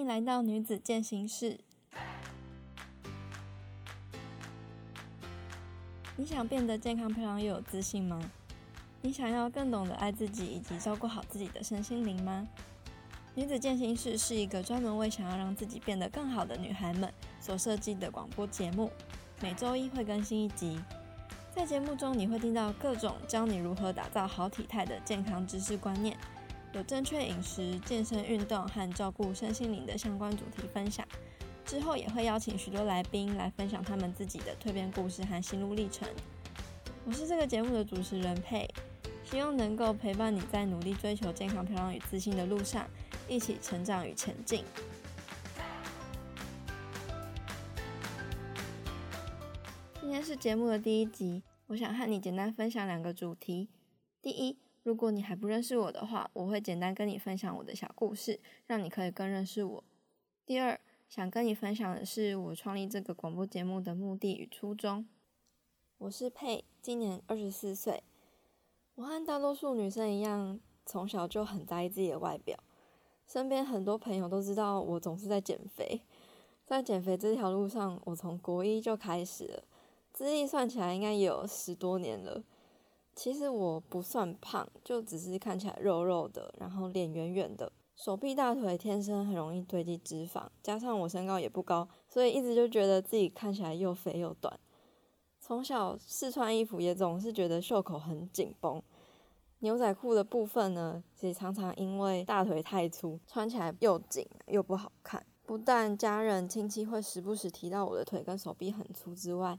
欢迎来到女子健行室。你想变得健康漂亮又有自信吗？你想要更懂得爱自己以及照顾好自己的身心灵吗？女子健行室是一个专门为想要让自己变得更好的女孩们所设计的广播节目，每周一会更新一集。在节目中，你会听到各种教你如何打造好体态的健康知识观念。有正确饮食、健身运动和照顾身心灵的相关主题分享，之后也会邀请许多来宾来分享他们自己的蜕变故事和心路历程。我是这个节目的主持人佩，希望能够陪伴你在努力追求健康、漂亮与自信的路上，一起成长与前进。今天是节目的第一集，我想和你简单分享两个主题。第一，如果你还不认识我的话，我会简单跟你分享我的小故事，让你可以更认识我。第二，想跟你分享的是我创立这个广播节目的目的与初衷。我是佩，今年二十四岁。我和大多数女生一样，从小就很在意自己的外表。身边很多朋友都知道我总是在减肥，在减肥这条路上，我从国一就开始了，资历算起来应该有十多年了。其实我不算胖，就只是看起来肉肉的，然后脸圆圆的，手臂大腿天生很容易堆积脂肪，加上我身高也不高，所以一直就觉得自己看起来又肥又短。从小试穿衣服也总是觉得袖口很紧绷，牛仔裤的部分呢，也常常因为大腿太粗，穿起来又紧又不好看。不但家人亲戚会时不时提到我的腿跟手臂很粗之外，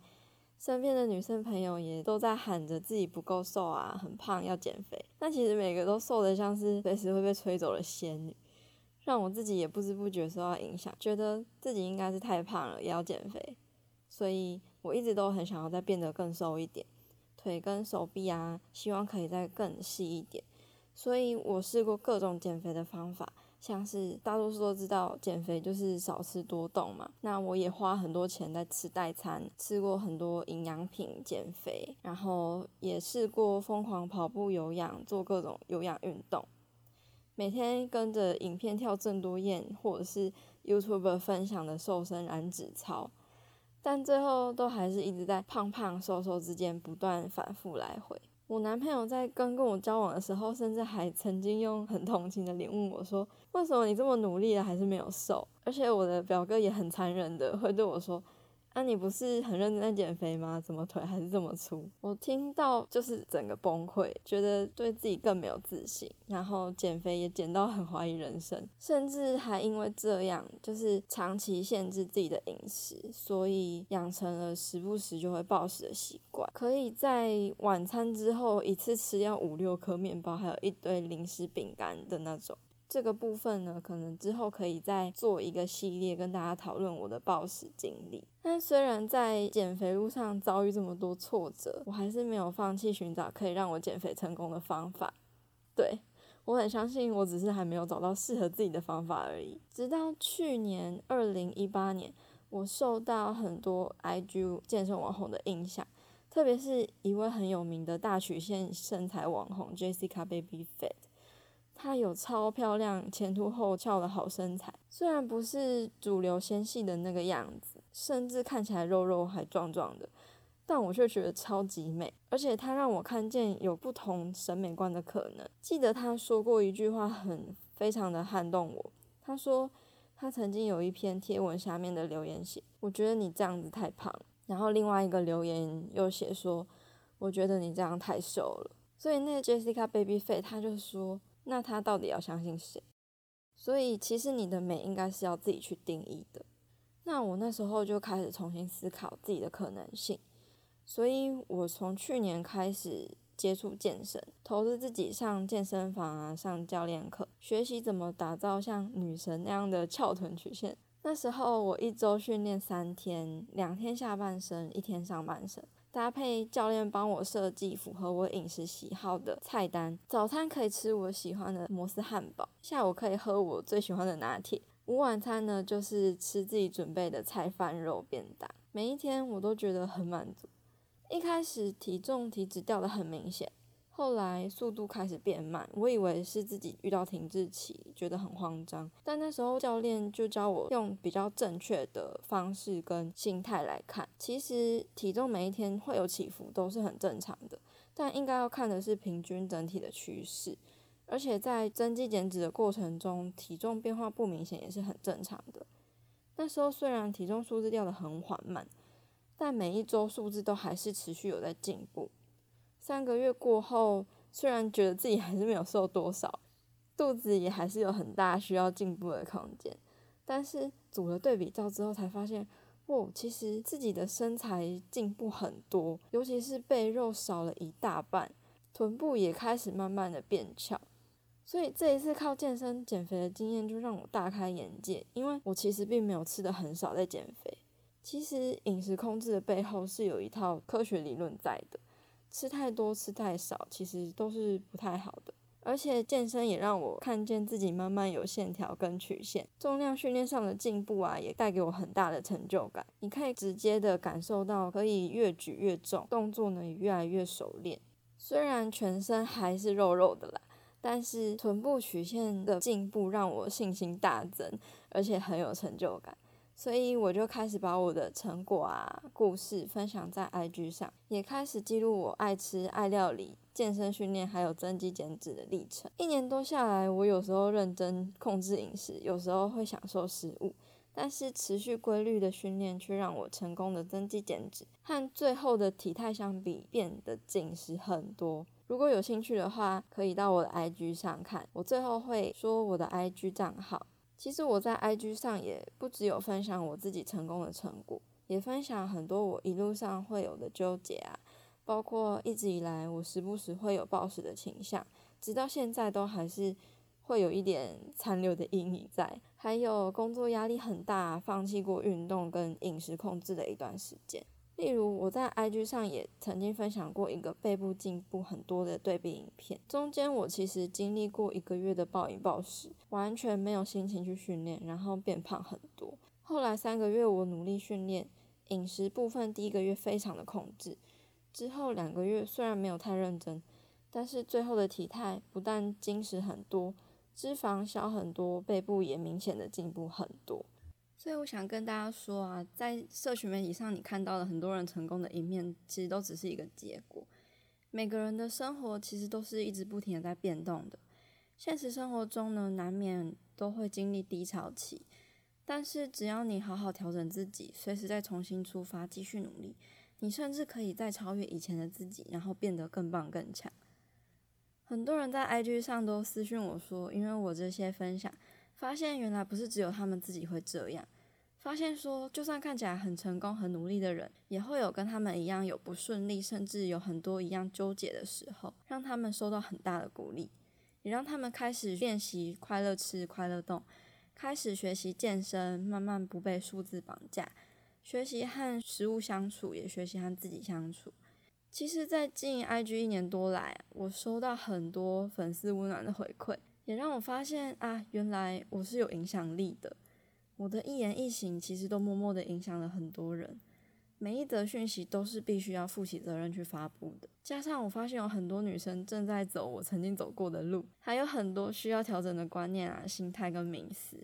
身边的女生朋友也都在喊着自己不够瘦啊，很胖要减肥。但其实每个都瘦的像是随时会被吹走的仙女，让我自己也不知不觉受到影响，觉得自己应该是太胖了，也要减肥。所以我一直都很想要再变得更瘦一点，腿跟手臂啊，希望可以再更细一点。所以我试过各种减肥的方法。像是大多数都知道减肥就是少吃多动嘛，那我也花很多钱在吃代餐，吃过很多营养品减肥，然后也试过疯狂跑步、有氧，做各种有氧运动，每天跟着影片跳郑多燕或者是 YouTube 分享的瘦身燃脂操，但最后都还是一直在胖胖瘦瘦之间不断反复来回。我男朋友在刚跟我交往的时候，甚至还曾经用很同情的脸问我说：“为什么你这么努力了，还是没有瘦？”而且我的表哥也很残忍的会对我说。啊，你不是很认真在减肥吗？怎么腿还是这么粗？我听到就是整个崩溃，觉得对自己更没有自信，然后减肥也减到很怀疑人生，甚至还因为这样，就是长期限制自己的饮食，所以养成了时不时就会暴食的习惯，可以在晚餐之后一次吃掉五六颗面包，还有一堆零食饼干的那种。这个部分呢，可能之后可以再做一个系列，跟大家讨论我的暴食经历。但虽然在减肥路上遭遇这么多挫折，我还是没有放弃寻找可以让我减肥成功的方法。对我很相信，我只是还没有找到适合自己的方法而已。直到去年二零一八年，我受到很多 IG 健身网红的影响，特别是一位很有名的大曲线身材网红 Jessica Baby Fat。她有超漂亮、前凸后翘的好身材，虽然不是主流纤细的那个样子，甚至看起来肉肉还壮壮的，但我却觉得超级美。而且她让我看见有不同审美观的可能。记得她说过一句话，很非常的撼动我。她说她曾经有一篇贴文下面的留言写：“我觉得你这样子太胖。”然后另外一个留言又写说：“我觉得你这样太瘦了。”所以那个 Jessica Baby Face 她就说。那他到底要相信谁？所以其实你的美应该是要自己去定义的。那我那时候就开始重新思考自己的可能性，所以我从去年开始接触健身，投资自己上健身房啊，上教练课，学习怎么打造像女神那样的翘臀曲线。那时候我一周训练三天，两天下半身，一天上半身。搭配教练帮我设计符合我饮食喜好的菜单，早餐可以吃我喜欢的摩斯汉堡，下午可以喝我最喜欢的拿铁，午晚餐呢就是吃自己准备的菜饭肉便当。每一天我都觉得很满足。一开始体重体脂掉的很明显，后来速度开始变慢，我以为是自己遇到停滞期，觉得很慌张。但那时候教练就教我用比较正确的方式跟心态来看，其实体重每一天会有起伏，都是很正常的。但应该要看的是平均整体的趋势，而且在增肌减脂的过程中，体重变化不明显也是很正常的。那时候虽然体重数字掉的很缓慢，但每一周数字都还是持续有在进步。三个月过后，虽然觉得自己还是没有瘦多少，肚子也还是有很大需要进步的空间，但是组了对比照之后才发现，哦，其实自己的身材进步很多，尤其是背肉少了一大半，臀部也开始慢慢的变翘。所以这一次靠健身减肥的经验就让我大开眼界，因为我其实并没有吃的很少在减肥，其实饮食控制的背后是有一套科学理论在的。吃太多吃太少，其实都是不太好的。而且健身也让我看见自己慢慢有线条跟曲线，重量训练上的进步啊，也带给我很大的成就感。你可以直接的感受到，可以越举越重，动作呢也越来越熟练。虽然全身还是肉肉的啦，但是臀部曲线的进步让我信心大增，而且很有成就感。所以我就开始把我的成果啊、故事分享在 IG 上，也开始记录我爱吃、爱料理、健身训练还有增肌减脂的历程。一年多下来，我有时候认真控制饮食，有时候会享受食物，但是持续规律的训练却让我成功的增肌减脂，和最后的体态相比变得紧实很多。如果有兴趣的话，可以到我的 IG 上看，我最后会说我的 IG 账号。其实我在 IG 上也不只有分享我自己成功的成果，也分享很多我一路上会有的纠结啊，包括一直以来我时不时会有暴食的倾向，直到现在都还是会有一点残留的阴影在，还有工作压力很大，放弃过运动跟饮食控制的一段时间。例如，我在 IG 上也曾经分享过一个背部进步很多的对比影片。中间我其实经历过一个月的暴饮暴食，完全没有心情去训练，然后变胖很多。后来三个月我努力训练，饮食部分第一个月非常的控制，之后两个月虽然没有太认真，但是最后的体态不但精实很多，脂肪消很多，背部也明显的进步很多。所以我想跟大家说啊，在社群媒体上你看到了很多人成功的一面，其实都只是一个结果。每个人的生活其实都是一直不停的在变动的。现实生活中呢，难免都会经历低潮期，但是只要你好好调整自己，随时再重新出发，继续努力，你甚至可以再超越以前的自己，然后变得更棒更强。很多人在 IG 上都私讯我说，因为我这些分享。发现原来不是只有他们自己会这样，发现说就算看起来很成功、很努力的人，也会有跟他们一样有不顺利，甚至有很多一样纠结的时候，让他们受到很大的鼓励，也让他们开始练习快乐吃、快乐动，开始学习健身，慢慢不被数字绑架，学习和食物相处，也学习和自己相处。其实，在经营 IG 一年多来，我收到很多粉丝温暖的回馈。也让我发现啊，原来我是有影响力的。我的一言一行其实都默默的影响了很多人。每一则讯息都是必须要负起责任去发布的。加上我发现有很多女生正在走我曾经走过的路，还有很多需要调整的观念啊、心态跟名词。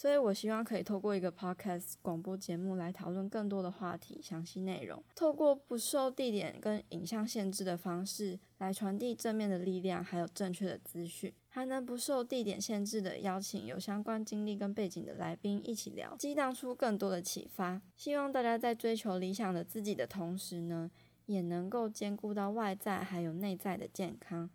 所以，我希望可以透过一个 podcast 广播节目来讨论更多的话题、详细内容，透过不受地点跟影像限制的方式来传递正面的力量，还有正确的资讯，还能不受地点限制的邀请有相关经历跟背景的来宾一起聊，激荡出更多的启发。希望大家在追求理想的自己的同时呢，也能够兼顾到外在还有内在的健康。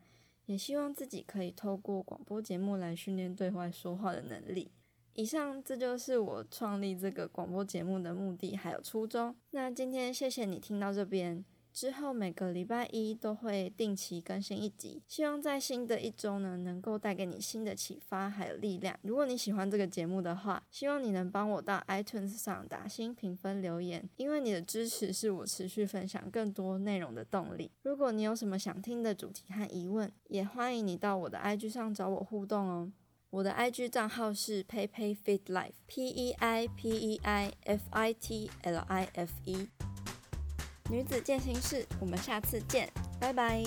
也希望自己可以透过广播节目来训练对外说话的能力。以上，这就是我创立这个广播节目的目的还有初衷。那今天谢谢你听到这边，之后每个礼拜一都会定期更新一集，希望在新的一周呢，能够带给你新的启发还有力量。如果你喜欢这个节目的话，希望你能帮我到 iTunes 上打新评分留言，因为你的支持是我持续分享更多内容的动力。如果你有什么想听的主题和疑问，也欢迎你到我的 IG 上找我互动哦。我的 IG 账号是 PeiPeiFitLife，P E I P E I F I T L I F E。女子健行室，我们下次见，拜拜。